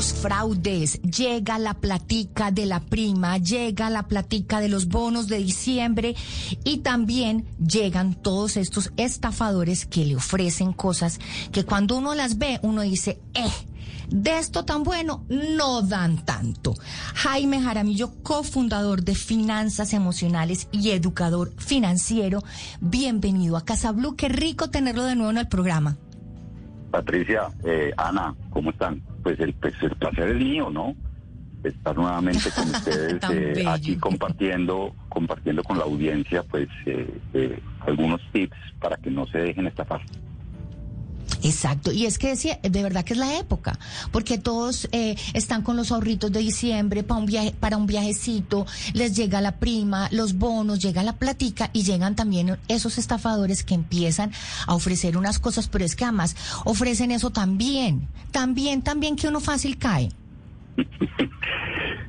los fraudes, llega la platica de la prima, llega la platica de los bonos de diciembre y también llegan todos estos estafadores que le ofrecen cosas que cuando uno las ve uno dice, eh, de esto tan bueno no dan tanto. Jaime Jaramillo, cofundador de Finanzas Emocionales y educador financiero, bienvenido a Casa Blue. Qué rico tenerlo de nuevo en el programa. Patricia, eh, Ana, ¿cómo están? Pues el, pues el placer es mío, ¿no? Estar nuevamente con ustedes eh, aquí compartiendo, compartiendo con la audiencia, pues eh, algunos tips para que no se dejen estafar. Exacto, y es que decía, de verdad que es la época, porque todos eh, están con los ahorritos de diciembre para un viaje, para un viajecito, les llega la prima, los bonos, llega la platica y llegan también esos estafadores que empiezan a ofrecer unas cosas, pero es que además ofrecen eso también, también, también que uno fácil cae.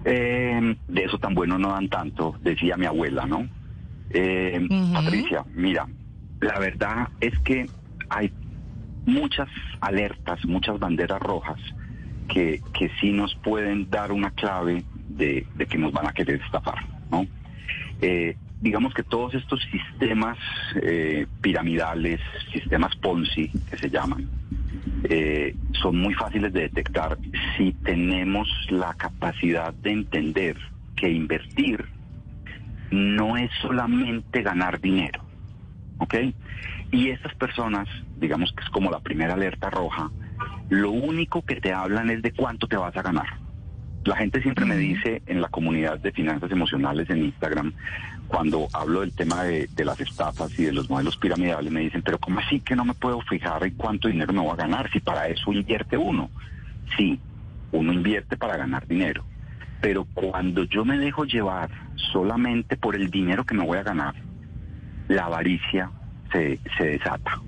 eh, de eso tan bueno no dan tanto, decía mi abuela, ¿no? Eh, Patricia, mira, la verdad es que hay muchas alertas, muchas banderas rojas que, que sí nos pueden dar una clave de, que nos van a querer estafar, ¿no? Eh, digamos que todos estos sistemas eh, piramidales, sistemas Ponzi que se llaman, eh, son muy fáciles de detectar si tenemos la capacidad de entender que invertir no es solamente ganar dinero, ¿ok? Y estas personas, digamos que es como la primera alerta roja, lo único que te hablan es de cuánto te vas a ganar. La gente siempre me dice en la comunidad de finanzas emocionales en Instagram, cuando hablo del tema de, las estafas y de los modelos piramidales, me dicen, pero ¿cómo así que no me puedo fijar en cuánto dinero me voy a ganar si para eso invierte uno? Sí, uno invierte para ganar dinero, pero cuando yo me dejo llevar solamente por el dinero que me voy a ganar, la avaricia se, se desata.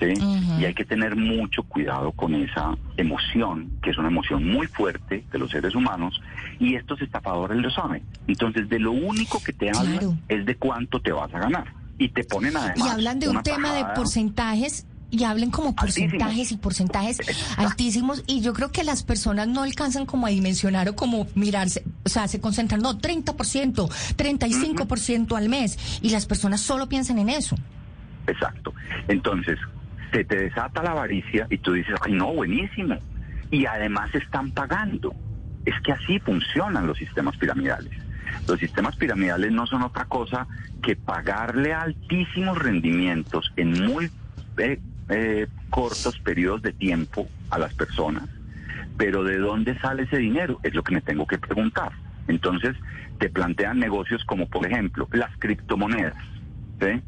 Y hay que tener mucho cuidado con esa emoción, que es una emoción muy fuerte de los seres humanos, y estos estafadores lo saben. Entonces, de lo único que te hablan es de cuánto te vas a ganar. Y te ponen además. Y hablan de un tema de porcentajes y hablen como porcentajes y porcentajes altísimos y yo creo que las personas no alcanzan como a dimensionar o como mirarse, o sea, se concentran, no, 30%, 35% al mes y las personas solo piensan en eso. Exacto. Entonces, se te desata la avaricia y tú dices, ay, no, buenísimo. Y además están pagando. Es que así funcionan los sistemas piramidales. Los sistemas piramidales no son otra cosa que pagarle altísimos rendimientos en muy eh, eh, cortos periodos de tiempo a las personas. Pero ¿de dónde sale ese dinero? Es lo que me tengo que preguntar. Entonces, te plantean negocios como, por ejemplo, las criptomonedas. ¿sí?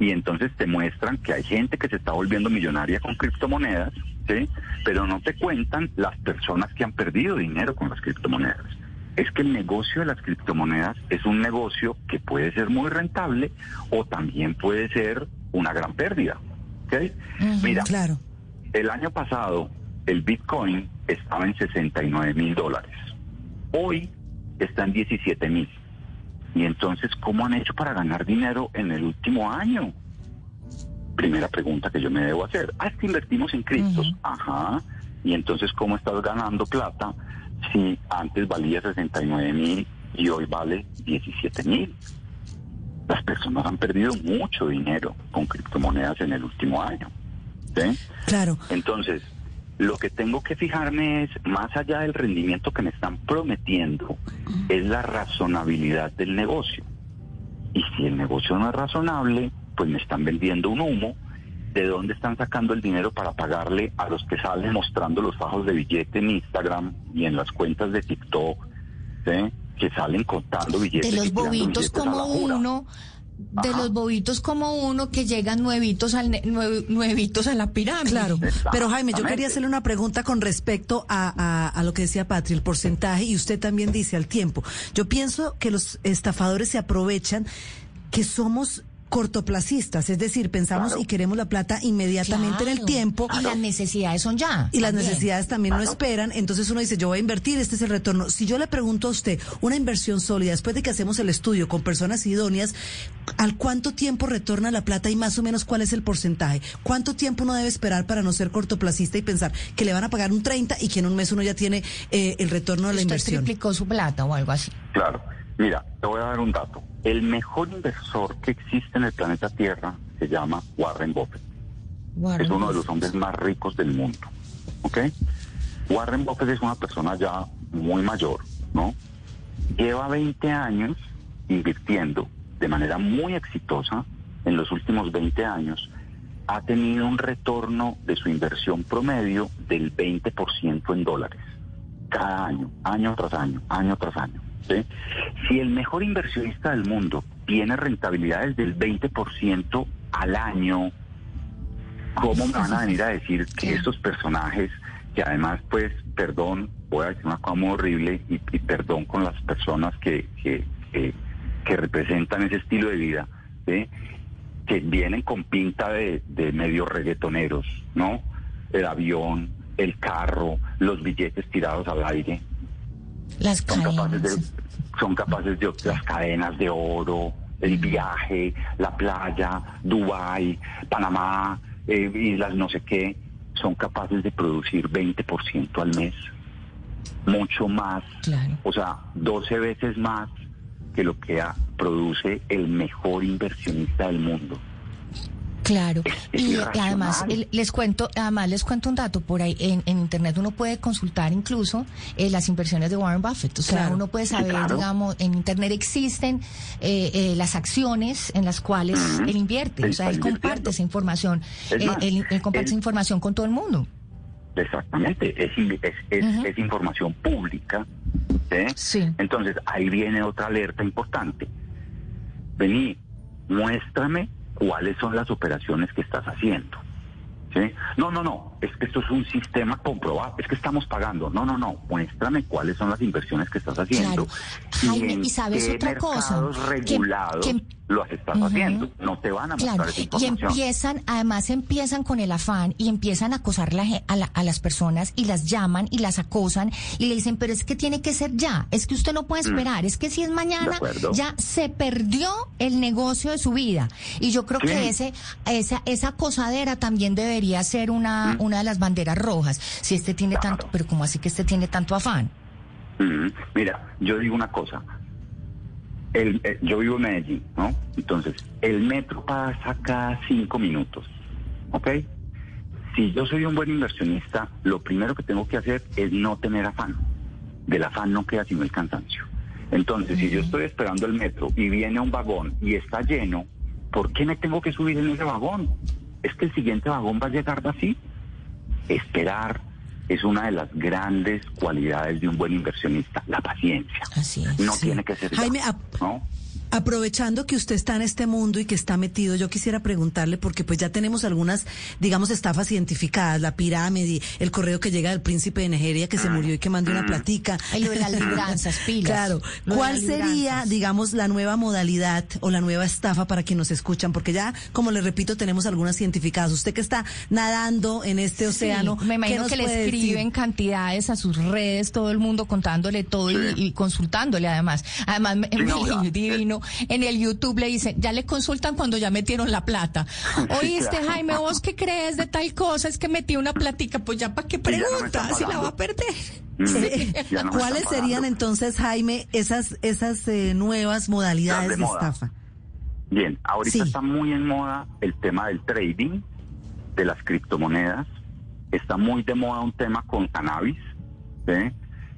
Y entonces te muestran que hay gente que se está volviendo millonaria con criptomonedas, ¿sí? pero no te cuentan las personas que han perdido dinero con las criptomonedas. Es que el negocio de las criptomonedas es un negocio que puede ser muy rentable o también puede ser una gran pérdida. ¿okay? Mira, claro. el año pasado el Bitcoin estaba en 69 mil dólares. Hoy está en 17 mil. Y entonces, ¿cómo han hecho para ganar dinero en el último año? Primera pregunta que yo me debo hacer. Ah, es que invertimos en criptos. Ajá. Y entonces, ¿cómo estás ganando plata si antes valía 69 mil y hoy vale 17 mil? Las personas han perdido mucho dinero con criptomonedas en el último año. ¿sí? Claro. Entonces, lo que tengo que fijarme es, más allá del rendimiento que me están prometiendo, es la razonabilidad del negocio. Y si el negocio no es razonable, pues me están vendiendo un humo. ¿De dónde están sacando el dinero para pagarle a los que salen mostrando los fajos de billete en Instagram y en las cuentas de TikTok? que salen contando billetes. De los bobitos como uno de los bobitos como uno que llegan nuevitos al nuevitos a la pirámide. Claro, pero Jaime, yo quería hacerle una pregunta con respecto a, a, lo que decía Patri, el porcentaje, y usted también dice al tiempo. Yo pienso que los estafadores se aprovechan que somos cortoplacistas, es decir, pensamos y queremos la plata inmediatamente en el tiempo. Y las necesidades son ya. Y las necesidades también no esperan. Entonces uno dice, yo voy a invertir, este es el retorno. Si yo le pregunto a usted una inversión sólida, después de que hacemos el estudio con personas idóneas, ¿al cuánto tiempo retorna la plata y más o menos cuál es el porcentaje? ¿Cuánto tiempo uno debe esperar para no ser cortoplacista y pensar que le van a pagar un 30 y que en un mes uno ya tiene eh, el retorno de la inversión? triplicó su plata o algo así. Claro. Mira, te voy a dar un dato. El mejor inversor que existe en el planeta Tierra se llama Warren Buffett. es uno de los hombres más ricos del mundo. ¿Ok? Warren Buffett es una persona ya muy mayor, ¿no? Lleva 20 años invirtiendo de manera muy exitosa. En los últimos 20 años ha tenido un retorno de su inversión promedio del 20% en dólares. Cada año, año tras año, año tras año. Si el mejor inversionista del mundo tiene rentabilidades del 20% al año, ¿cómo me van a venir a decir que estos personajes, que además, pues, perdón, voy a decir una cosa muy horrible y, perdón con las personas que, que, representan ese estilo de vida, que vienen con pinta de, de medio reggaetoneros, ¿no? El avión, el carro, los billetes tirados al aire. Las son capaces de, son capaces de las cadenas de oro, el viaje, la playa, Dubai, Panamá, eh, islas no sé qué, son capaces de producir 20% al mes, mucho más, o sea, 12 veces más que lo que produce el mejor inversionista del mundo. Claro, y, además les cuento, además les cuento un dato por ahí en, internet. Uno puede consultar incluso eh, las inversiones de Warren Buffett, o sea uno puede saber, digamos, en internet existen eh, eh, las acciones en las cuales él invierte, o sea él comparte esa información, él, comparte esa información con todo el mundo. Exactamente, es, es, información pública. Sí. Entonces ahí viene otra alerta importante. Vení, muéstrame cuáles son las operaciones que estás haciendo. No, no, no, es que esto es un sistema comprobado, es que estamos pagando. No, no, no, muéstrame cuáles son las inversiones que estás haciendo. Jaime, y, sabes otra cosa. regulados lo estás haciendo, no te van a mostrar esa información. Y empiezan, además empiezan con el afán y empiezan a acosar a, las personas y las llaman y las acosan y le dicen, pero es que tiene que ser ya, es que usted no puede mm. esperar, es que si es mañana, ya se perdió el negocio de su vida. Y yo creo que ese, esa, esa acosadera también debería ser una, mm. una de las banderas rojas. Si este tiene tanto, pero ¿cómo así que este tiene tanto afán? Mm. Mira, yo digo una cosa, el, eh, yo vivo en Medellín, ¿no? Entonces, el metro pasa cada cinco minutos, ¿ok? Si yo soy un buen inversionista, lo primero que tengo que hacer es no tener afán. Del afán no queda sino el cansancio. Entonces, si yo estoy esperando el metro y viene un vagón y está lleno, ¿por qué me tengo que subir en ese vagón? Es que el siguiente vagón va a llegar así. Esperar, es una de las grandes cualidades de un buen inversionista, la paciencia. Así es, no tiene que ser Jaime, ¿no? Aprovechando que usted está en este mundo y que está metido, yo quisiera preguntarle, porque pues ya tenemos algunas, digamos, estafas identificadas, la pirámide, el correo que llega del príncipe de Nigeria que se ah, murió y que mandó una platica. Ahí lo de las libranzas, pilas. Claro. ¿Cuál sería, digamos, la nueva modalidad o la nueva estafa para quienes nos escuchan? Porque ya, como le repito, tenemos algunas identificadas. Usted que está nadando en este océano. Me imagino que le escriben cantidades a sus redes, todo el mundo contándole todo y, consultándole además. Además, me, divino en el YouTube le dicen, ya le consultan cuando ya metieron la plata. Oíste, Jaime, ¿vos qué crees de tal cosa? Es que metí una platica, pues ya para qué pregunta, si la va a perder. Mm, ¿Cuáles serían entonces, Jaime, esas, esas eh, nuevas modalidades de, estafa? Bien, ahorita está muy en moda el tema del trading, de las criptomonedas. Está muy de moda un tema con cannabis. ¿sí?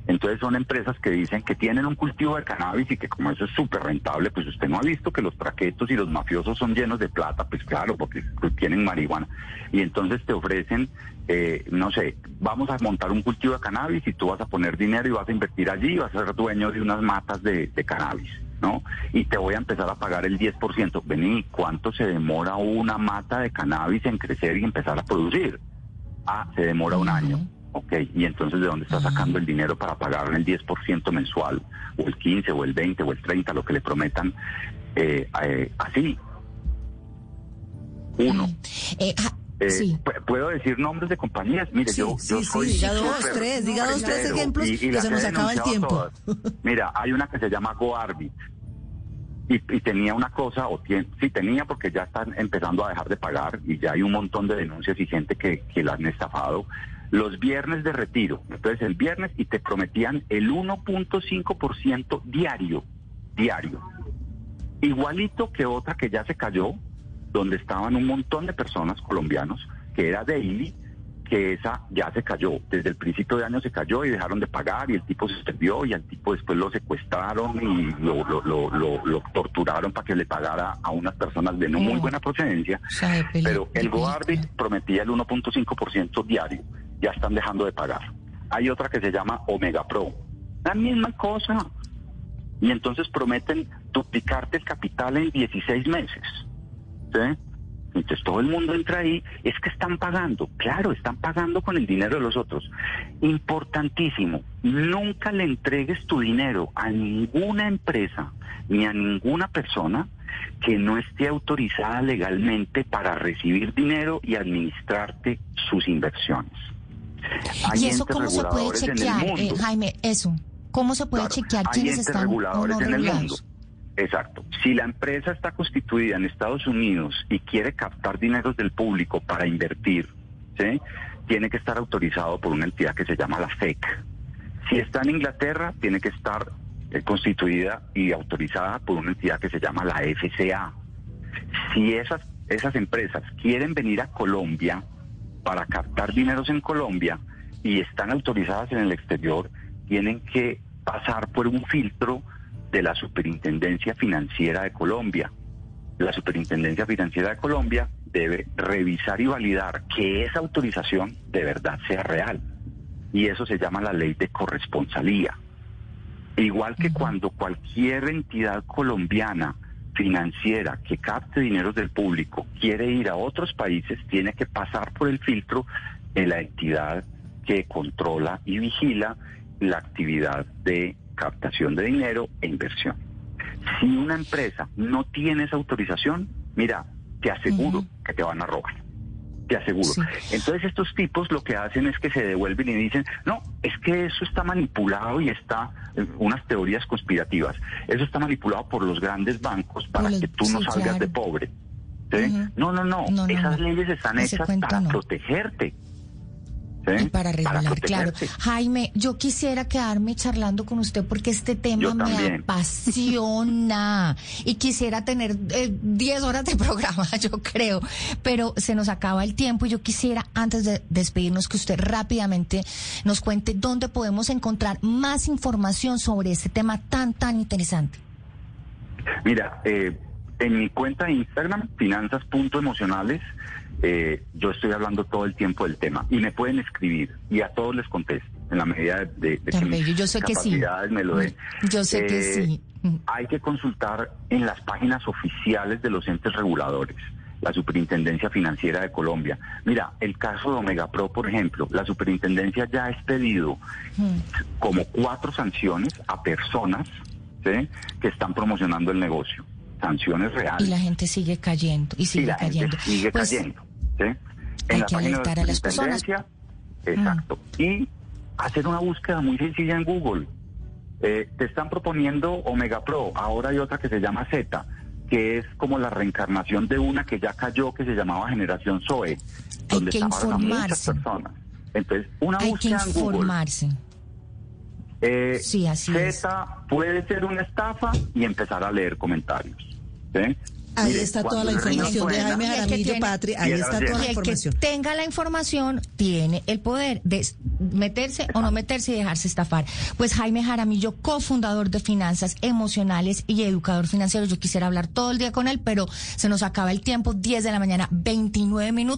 Entonces son empresas que dicen que tienen un cultivo de cannabis y que como eso es súper rentable, pues usted no ha visto que los traquetos y los mafiosos son llenos de plata, pues claro, porque tienen marihuana. Y entonces te ofrecen, eh, no sé, vamos a montar un cultivo de cannabis y tú vas a poner dinero y vas a invertir allí y vas a ser dueño de unas matas de, cannabis. ¿no? Y te voy a empezar a pagar el 10%. Vení, ¿cuánto se demora una mata de cannabis en crecer y empezar a producir? Ah, se demora un año. Ok, y entonces ¿de dónde está sacando el dinero para pagar el 10% mensual, o el 15, o el 20, o el 30, lo que le prometan? Eh, eh, así. Uno. Eh, eh, ¿Puedo decir nombres de compañías? Mire, yo, yo soy. diga dos, tres, diga dos, tres ejemplos y, se nos acaba el tiempo. Mira, hay una que se llama GoArbit. Y, y, tenía una cosa, o tiene, sí tenía porque ya están empezando a dejar de pagar y ya hay un montón de denuncias y gente que, que la han estafado. Los viernes de retiro, entonces el viernes y te prometían el 1.5% diario, diario. Igualito que otra que ya se cayó, donde estaban un montón de personas colombianos, que era Daily, que esa ya se cayó. Desde el principio de año se cayó y dejaron de pagar y el tipo se perdió y al tipo después lo secuestraron y lo, lo, lo, torturaron para que le pagara a unas personas de no muy buena procedencia. Pero el Goardi prometía el 1.5% diario. Ya están dejando de pagar. Hay otra que se llama Omega Pro. La misma cosa. Y entonces prometen duplicarte el capital en 16 meses. Entonces todo el mundo entra ahí, es que están pagando, claro, están pagando con el dinero de los otros. Importantísimo, nunca le entregues tu dinero a ninguna empresa ni a ninguna persona que no esté autorizada legalmente para recibir dinero y administrarte sus inversiones. ¿Y eso cómo se puede chequear, eh, Jaime? Eso, ¿cómo se puede chequear quiénes están reguladores en el mundo? Exacto. Si la empresa está constituida en Estados Unidos y quiere captar dineros del público para invertir, ¿sí? tiene que estar autorizado por una entidad que se llama la FEC. Si está en Inglaterra, tiene que estar eh, constituida y autorizada por una entidad que se llama la FCA. Si esas, esas empresas quieren venir a Colombia para captar dineros en Colombia y están autorizadas en el exterior, tienen que pasar por un filtro de la Superintendencia Financiera de Colombia. La Superintendencia Financiera de Colombia debe revisar y validar que esa autorización de verdad sea real. Y eso se llama la ley de corresponsalía. Igual que cuando cualquier entidad colombiana financiera que capte dinero del público quiere ir a otros países, tiene que pasar por el filtro de la entidad que controla y vigila la actividad de captación de dinero e inversión. Si una empresa no tiene esa autorización, mira, te aseguro que te van a robar. Te aseguro. Entonces estos tipos lo que hacen es que se devuelven y dicen, no, es que eso está manipulado y está, eh, unas teorías conspirativas, eso está manipulado por los grandes bancos para que tú no salgas de pobre. no, no, no, esas leyes están hechas para protegerte. Para regular, claro. Jaime, yo quisiera quedarme charlando con usted porque este tema me apasiona y quisiera tener 10 eh, horas de programa, yo creo, pero se nos acaba el tiempo y yo quisiera, antes de despedirnos, que usted rápidamente nos cuente dónde podemos encontrar más información sobre este tema tan, tan interesante. Mira, eh, en mi cuenta de Instagram, finanzas.emocionales, eh, yo estoy hablando todo el tiempo del tema y me pueden escribir y a todos les contesto en la medida de, que mis yo sé capacidades me lo den. Yo sé que eh, sí. Hay que consultar en las páginas oficiales de los entes reguladores la Superintendencia Financiera de Colombia. Mira, el caso de Omega Pro, por ejemplo, la Superintendencia ya ha expedido mm. como cuatro sanciones a personas que están promocionando el negocio sanciones reales. Y la gente sigue cayendo y sigue cayendo. sigue pues, cayendo. ¿Sí? En hay la que alertar a las personas. Exacto. Mm. Y hacer una búsqueda muy sencilla en Google. Eh, te están proponiendo Omega Pro, ahora hay otra que se llama Z, que es como la reencarnación de una que ya cayó, que se llamaba Generación Zoe, donde hay que informarse. muchas personas. Entonces, una hay búsqueda que informarse. en Google. Eh, sí, así Z puede ser una estafa y empezar a leer comentarios. Ahí está toda la información de Jaime Jaramillo Patri, ahí está toda la información. El que tenga la información tiene el poder de meterse o no meterse y dejarse estafar. Pues Jaime Jaramillo, cofundador de Finanzas Emocionales y educador financiero, yo quisiera hablar todo el día con él, pero se nos acaba el tiempo, 10 de la mañana, 29 minutos.